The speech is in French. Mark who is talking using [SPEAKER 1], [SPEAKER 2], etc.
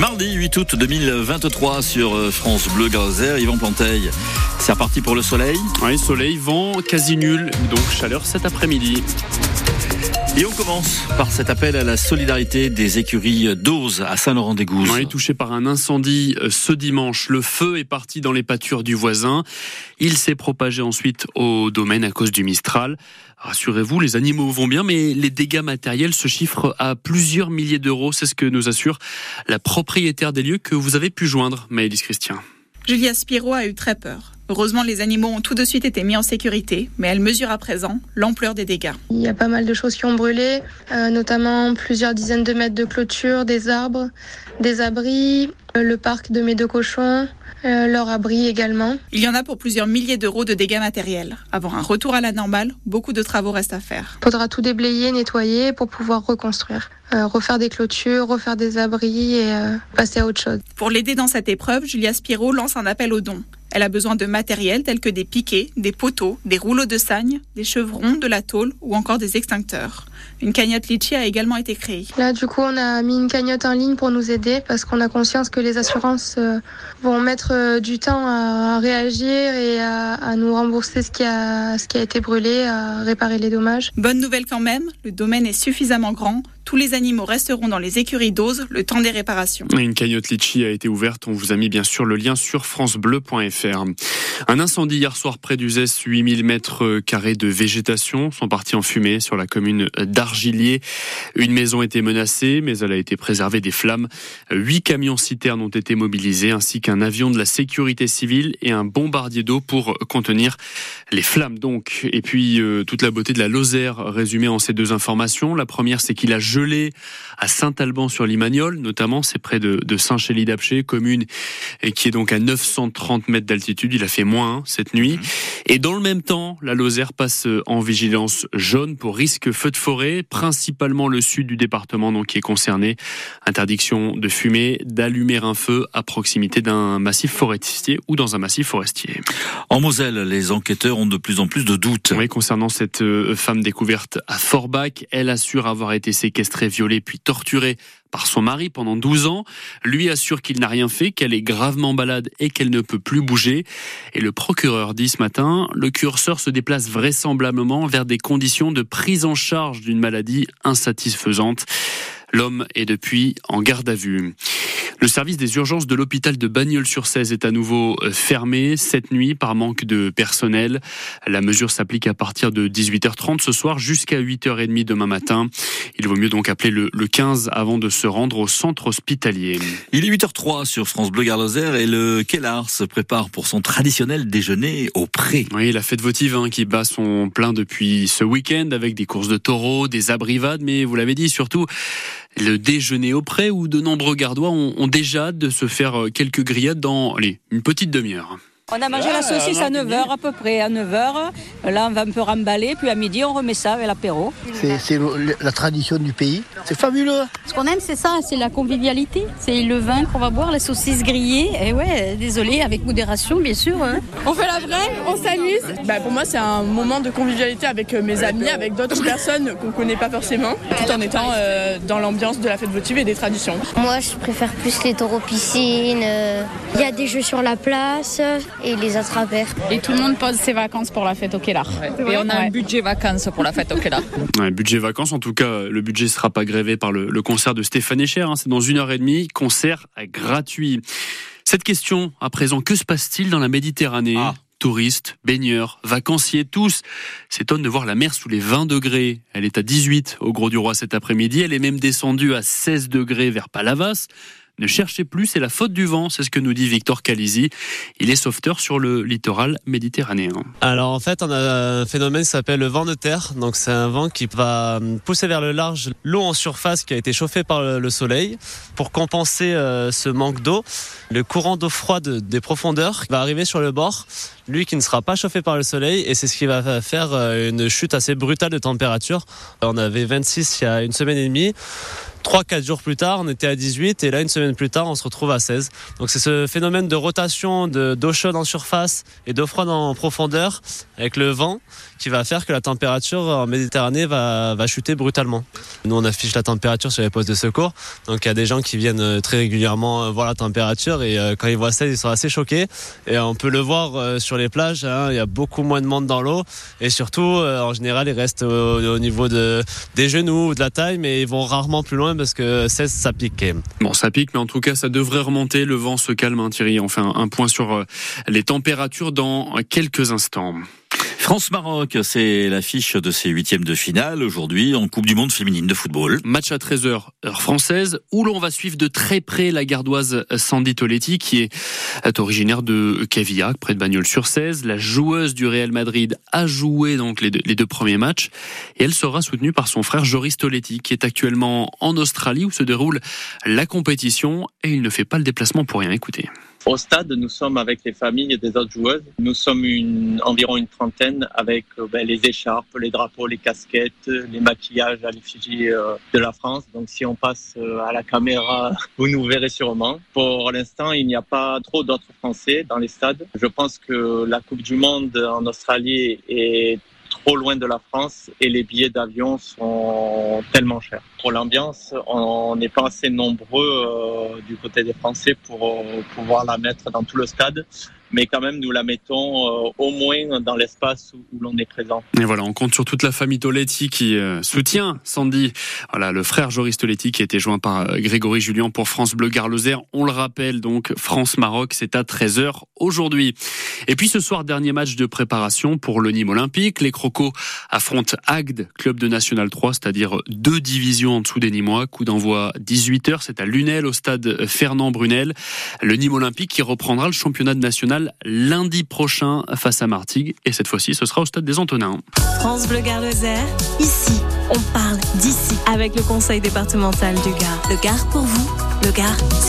[SPEAKER 1] Mardi 8 août 2023 sur euh, France Bleu Gazer, Yvan Planteil. C'est reparti pour le soleil
[SPEAKER 2] Oui, soleil, vent quasi nul, donc chaleur cet après-midi.
[SPEAKER 1] Et on commence par cet appel à la solidarité des écuries d'Ose à Saint-Laurent-des-Gouzes.
[SPEAKER 2] Oui, touché par un incendie euh, ce dimanche. Le feu est parti dans les pâtures du voisin. Il s'est propagé ensuite au domaine à cause du Mistral. Rassurez-vous, les animaux vont bien, mais les dégâts matériels se chiffrent à plusieurs milliers d'euros. C'est ce que nous assure la propriétaire des lieux que vous avez pu joindre, Maëlys Christian.
[SPEAKER 3] Julia Spiro a eu très peur. Heureusement, les animaux ont tout de suite été mis en sécurité, mais elle mesure à présent l'ampleur des dégâts.
[SPEAKER 4] Il y a pas mal de choses qui ont brûlé, euh, notamment plusieurs dizaines de mètres de clôture, des arbres, des abris, euh, le parc de mes deux cochons, euh, leur abri également.
[SPEAKER 3] Il y en a pour plusieurs milliers d'euros de dégâts matériels. Avant un retour à la normale, beaucoup de travaux restent à faire.
[SPEAKER 4] Il faudra tout déblayer, nettoyer pour pouvoir reconstruire. Euh, refaire des clôtures, refaire des abris et euh, passer à autre chose.
[SPEAKER 3] Pour l'aider dans cette épreuve, Julia Spiro lance un appel aux dons. Elle a besoin de matériel tel que des piquets, des poteaux, des rouleaux de sagne, des chevrons, de la tôle ou encore des extincteurs. Une cagnotte Litchi a également été créée.
[SPEAKER 4] Là, du coup, on a mis une cagnotte en ligne pour nous aider parce qu'on a conscience que les assurances euh, vont mettre euh, du temps à, réagir et à, à, nous rembourser ce qui, a, ce qui a été brûlé, à réparer les dommages.
[SPEAKER 3] Bonne nouvelle quand même, le domaine est suffisamment grand tous les animaux resteront dans les écuries d'Ose le temps des réparations.
[SPEAKER 2] Une cagnotte litchi a été ouverte. On vous a mis bien sûr le lien sur francebleu.fr. Un incendie hier soir près d'Uzès, 8000 mètres carrés de végétation sont partis en fumée sur la commune d'Argilier. Une maison était menacée, mais elle a été préservée des flammes. Huit camions citernes ont été mobilisés, ainsi qu'un avion de la sécurité civile et un bombardier d'eau pour contenir les flammes. Donc, et puis euh, toute la beauté de la Lozère résumée en ces deux informations. La première, c'est qu'il a à Saint-Alban-sur-Limagnol, notamment, c'est près de, de Saint-Chély-d'Apcher, commune et qui est donc à 930 mètres d'altitude. Il a fait moins cette nuit. Mmh. Et dans le même temps, la Lozère passe en vigilance jaune pour risque feu de forêt, principalement le sud du département donc qui est concerné. Interdiction de fumer, d'allumer un feu à proximité d'un massif forestier ou dans un massif forestier.
[SPEAKER 1] En Moselle, les enquêteurs ont de plus en plus de doutes.
[SPEAKER 2] Oui, concernant cette euh, femme découverte à Forbach, elle assure avoir été séquestrée, violée puis torturée par son mari pendant 12 ans. Lui assure qu'il n'a rien fait, qu'elle est gravement malade et qu'elle ne peut plus bouger. Et le procureur dit ce matin, le curseur se déplace vraisemblablement vers des conditions de prise en charge d'une maladie insatisfaisante. L'homme est depuis en garde à vue. Le service des urgences de l'hôpital de Bagnols-sur-Cèze est à nouveau euh, fermé cette nuit par manque de personnel. La mesure s'applique à partir de 18h30 ce soir jusqu'à 8h30 demain matin. Il vaut mieux donc appeler le, 15 avant de se rendre au centre hospitalier.
[SPEAKER 1] Il est 8h03 sur France Bleu Garloser et le Kellar se prépare pour son traditionnel déjeuner au pré.
[SPEAKER 2] Oui, la fête votive hein, qui bat son plein depuis ce week-end avec des courses de taureaux, des abrivades, mais vous l'avez dit surtout le déjeuner au pré où de nombreux gardois ont, ont déjà hâte de se faire euh, quelques grillades dans allez, une petite demi-heure.
[SPEAKER 5] On a mangé la saucisse à 9h à peu près, à 9h. Là, on va un peu remballer, puis à midi, on remet ça avec l'apéro.
[SPEAKER 6] C'est la tradition du pays. C'est fabuleux.
[SPEAKER 7] Ce qu'on aime, c'est ça, c'est la convivialité. C'est le vin qu'on va boire, la saucisse grillée. Et ouais, désolé, avec modération, bien sûr. Hein.
[SPEAKER 8] On fait la vraie, on s'amuse. Bah, pour moi, c'est un moment de convivialité avec euh, mes amis, avec d'autres personnes qu'on connaît pas forcément, tout en étant euh, dans l'ambiance de la fête votive et des traditions.
[SPEAKER 9] Moi, je préfère plus les taureaux piscines. Euh, il y a des jeux sur la place et les attrapeurs.
[SPEAKER 10] Et tout le monde pose ses vacances pour la fête au Kellar.
[SPEAKER 11] Et on a un budget vacances pour la fête au Kellar.
[SPEAKER 2] Ouais, budget vacances, en tout cas, le budget ne sera pas grévé par le, le concert de Stéphane Echer. Hein. C'est dans une heure et demie, concert gratuit. Cette question, à présent, que se passe-t-il dans la Méditerranée? Ah touristes, baigneurs, vacanciers, tous s'étonnent de voir la mer sous les 20 degrés. Elle est à 18 au Gros du Roi cet après-midi. Elle est même descendue à 16 degrés vers Palavas. Ne cherchez plus, c'est la faute du vent, c'est ce que nous dit Victor Calisi. Il est sauveteur sur le littoral méditerranéen.
[SPEAKER 12] Alors en fait, on a un phénomène qui s'appelle le vent de terre. Donc c'est un vent qui va pousser vers le large l'eau en surface qui a été chauffée par le soleil. Pour compenser euh, ce manque d'eau, le courant d'eau froide des profondeurs va arriver sur le bord, lui qui ne sera pas chauffé par le soleil et c'est ce qui va faire euh, une chute assez brutale de température. On avait 26 il y a une semaine et demie. 3-4 jours plus tard, on était à 18 et là, une semaine plus tard, on se retrouve à 16. Donc c'est ce phénomène de rotation d'eau chaude en surface et d'eau froide en profondeur avec le vent qui va faire que la température en Méditerranée va, va chuter brutalement. Nous, on affiche la température sur les postes de secours. Donc, il y a des gens qui viennent euh, très régulièrement euh, voir la température et quand ils voient ça, ils sont assez choqués. Et on peut le voir sur les plages. Hein, il y a beaucoup moins de monde dans l'eau et surtout, en général, ils restent au, niveau de, des genoux ou de la taille, mais ils vont rarement plus loin parce que ça pique.
[SPEAKER 2] Bon, ça pique, mais en tout cas, ça devrait remonter. Le vent se calme, hein, Thierry. On fait un point sur les températures dans quelques instants.
[SPEAKER 1] France-Maroc, c'est l'affiche de ces huitièmes de finale aujourd'hui en Coupe du Monde féminine de football.
[SPEAKER 2] Match à 13h, heure française, où l'on va suivre de très près la gardoise Sandy Toletti, qui est originaire de Cavillac, près de Bagnols-sur-Cèze. La joueuse du Real Madrid a joué donc les deux, premiers matchs et elle sera soutenue par son frère Joris Toletti, qui est actuellement en Australie où se déroule la compétition et il ne fait pas le déplacement pour rien. Écoutez.
[SPEAKER 13] Au stade, nous sommes avec les familles des autres joueuses. Nous sommes une, environ une trentaine avec euh, ben, les écharpes, les drapeaux, les casquettes, les maquillages à l'effigie euh, de la France. Donc si on passe euh, à la caméra, vous nous verrez sûrement. Pour l'instant, il n'y a pas trop d'autres Français dans les stades. Je pense que la Coupe du Monde en Australie est trop loin de la France et les billets d'avion sont tellement chers. Pour l'ambiance, on n'est pas assez nombreux euh, du côté des Français pour euh, pouvoir la mettre dans tout le stade mais quand même nous la mettons euh, au moins dans l'espace où, l'on est présent.
[SPEAKER 2] Et voilà, on compte sur toute la famille Toletti qui euh, soutient Sandy. Voilà, le frère Joris Toletti qui a été joint par euh, Grégory Julien pour France Bleu Garloser. On le rappelle donc, France-Maroc, c'est à 13h aujourd'hui. Et puis ce soir, dernier match de préparation pour le Nîmes Olympique. Les Crocos affrontent Agde, club de National 3, c'est-à-dire deux divisions en dessous des Nîmois. Coup d'envoi 18h, c'est à Lunel, au stade Fernand Brunel. Le Nîmes Olympique qui reprendra le championnat national lundi prochain face à Martigues. Et cette fois-ci, ce sera au stade des Antonins.
[SPEAKER 14] France Bleu Gard ici, on parle d'ici avec le conseil départemental du Gard. Le Gard pour vous, le Gard